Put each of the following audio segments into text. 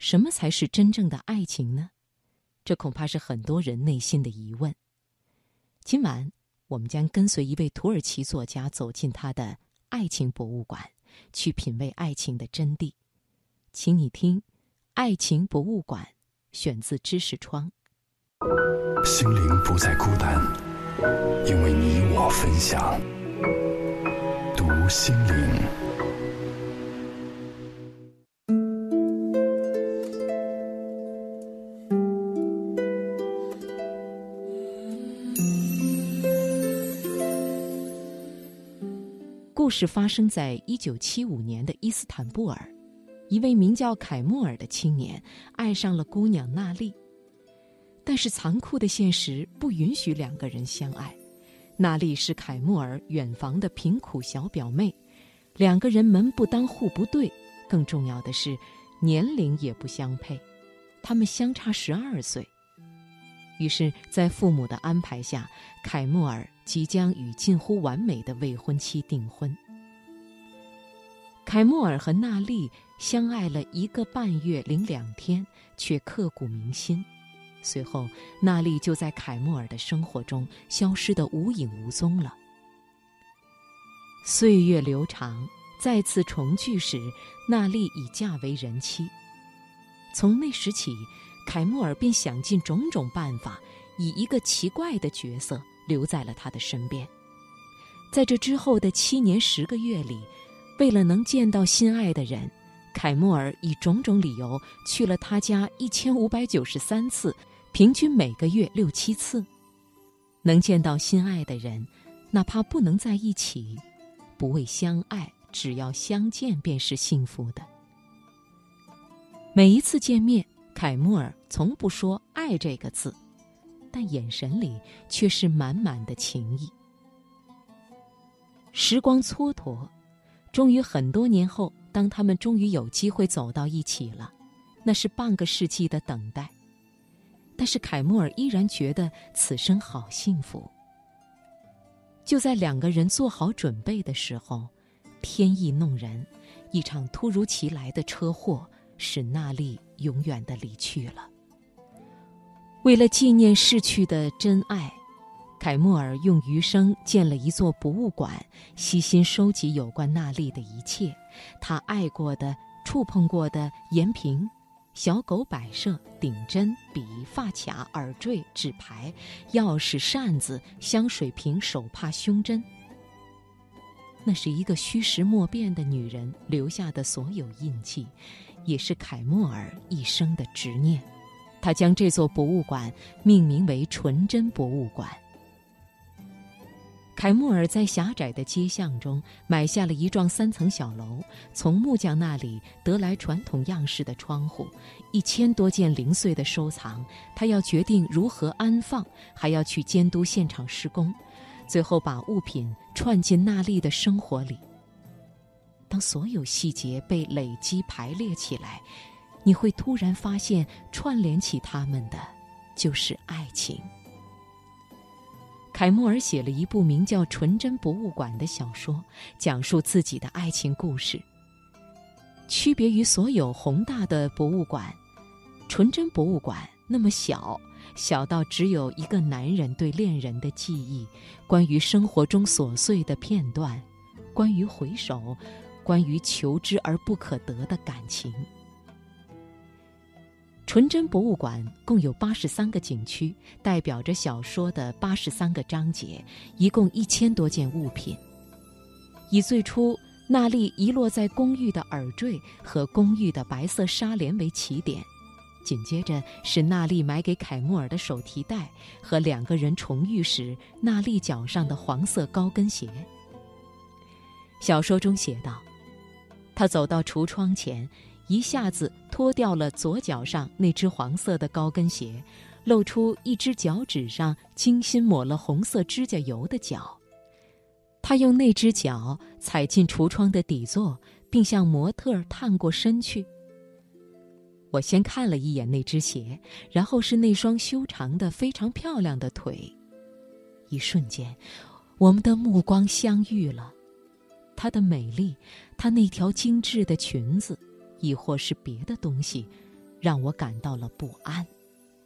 什么才是真正的爱情呢？这恐怕是很多人内心的疑问。今晚，我们将跟随一位土耳其作家走进他的爱情博物馆，去品味爱情的真谛。请你听《爱情博物馆》，选自知识窗。心灵不再孤单，因为你我分享。读心灵。故事发生在一九七五年的伊斯坦布尔，一位名叫凯莫尔的青年爱上了姑娘娜丽，但是残酷的现实不允许两个人相爱。娜丽是凯莫尔远房的贫苦小表妹，两个人门不当户不对，更重要的是年龄也不相配，他们相差十二岁。于是，在父母的安排下，凯莫尔即将与近乎完美的未婚妻订婚。凯莫尔和娜丽相爱了一个半月零两天，却刻骨铭心。随后，娜丽就在凯莫尔的生活中消失得无影无踪了。岁月流长，再次重聚时，娜丽已嫁为人妻。从那时起。凯莫尔便想尽种种办法，以一个奇怪的角色留在了他的身边。在这之后的七年十个月里，为了能见到心爱的人，凯莫尔以种种理由去了他家一千五百九十三次，平均每个月六七次。能见到心爱的人，哪怕不能在一起，不为相爱，只要相见便是幸福的。每一次见面。凯莫尔从不说“爱”这个字，但眼神里却是满满的情意。时光蹉跎，终于很多年后，当他们终于有机会走到一起了，那是半个世纪的等待。但是凯莫尔依然觉得此生好幸福。就在两个人做好准备的时候，天意弄人，一场突如其来的车祸。使娜丽永远的离去了。为了纪念逝去的真爱，凯莫尔用余生建了一座博物馆，悉心收集有关娜丽的一切，他爱过的、触碰过的盐瓶、小狗摆设、顶针、笔、发卡、耳坠、纸牌、钥匙、扇子、香水瓶、手帕、胸针。那是一个虚实莫辨的女人留下的所有印记。也是凯莫尔一生的执念，他将这座博物馆命名为“纯真博物馆”。凯莫尔在狭窄的街巷中买下了一幢三层小楼，从木匠那里得来传统样式的窗户，一千多件零碎的收藏。他要决定如何安放，还要去监督现场施工，最后把物品串进娜丽的生活里。当所有细节被累积排列起来，你会突然发现，串联起他们的就是爱情。凯莫尔写了一部名叫《纯真博物馆》的小说，讲述自己的爱情故事。区别于所有宏大的博物馆，纯真博物馆那么小，小到只有一个男人对恋人的记忆，关于生活中琐碎的片段，关于回首。关于求之而不可得的感情。纯真博物馆共有八十三个景区，代表着小说的八十三个章节，一共一千多件物品。以最初娜丽遗落在公寓的耳坠和公寓的白色纱帘为起点，紧接着是娜丽买给凯莫尔的手提袋和两个人重遇时娜丽脚上的黄色高跟鞋。小说中写道。他走到橱窗前，一下子脱掉了左脚上那只黄色的高跟鞋，露出一只脚趾上精心抹了红色指甲油的脚。他用那只脚踩进橱窗的底座，并向模特探过身去。我先看了一眼那只鞋，然后是那双修长的、非常漂亮的腿。一瞬间，我们的目光相遇了。她的美丽，她那条精致的裙子，亦或是别的东西，让我感到了不安，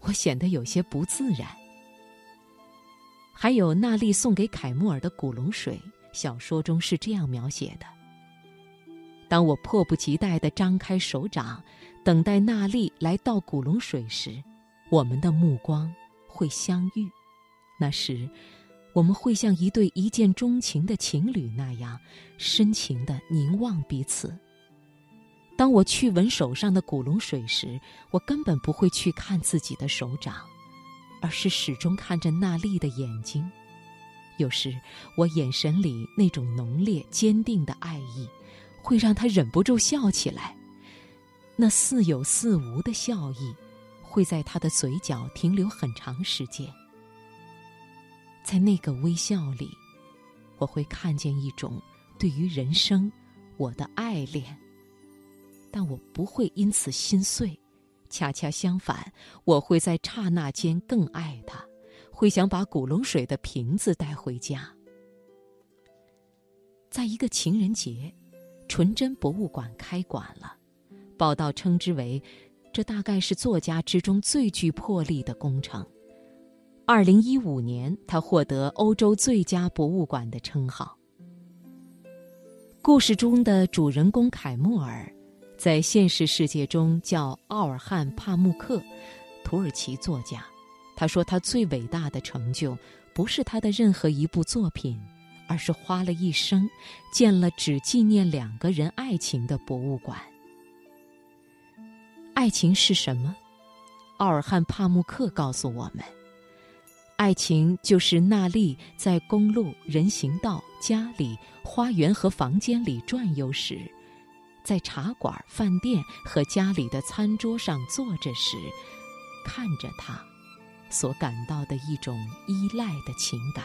我显得有些不自然。还有娜丽送给凯莫尔的古龙水，小说中是这样描写的：当我迫不及待地张开手掌，等待娜丽来倒古龙水时，我们的目光会相遇。那时，我们会像一对一见钟情的情侣那样深情地凝望彼此。当我去闻手上的古龙水时，我根本不会去看自己的手掌。而是始终看着娜丽的眼睛，有时我眼神里那种浓烈坚定的爱意，会让她忍不住笑起来。那似有似无的笑意，会在她的嘴角停留很长时间。在那个微笑里，我会看见一种对于人生我的爱恋，但我不会因此心碎。恰恰相反，我会在刹那间更爱他，会想把古龙水的瓶子带回家。在一个情人节，纯真博物馆开馆了，报道称之为，这大概是作家之中最具魄力的工程。二零一五年，他获得欧洲最佳博物馆的称号。故事中的主人公凯莫尔。在现实世界中叫奥尔汉·帕慕克，土耳其作家。他说，他最伟大的成就不是他的任何一部作品，而是花了一生建了只纪念两个人爱情的博物馆。爱情是什么？奥尔汉·帕慕克告诉我们：爱情就是娜丽在公路、人行道、家里、花园和房间里转悠时。在茶馆、饭店和家里的餐桌上坐着时，看着他，所感到的一种依赖的情感。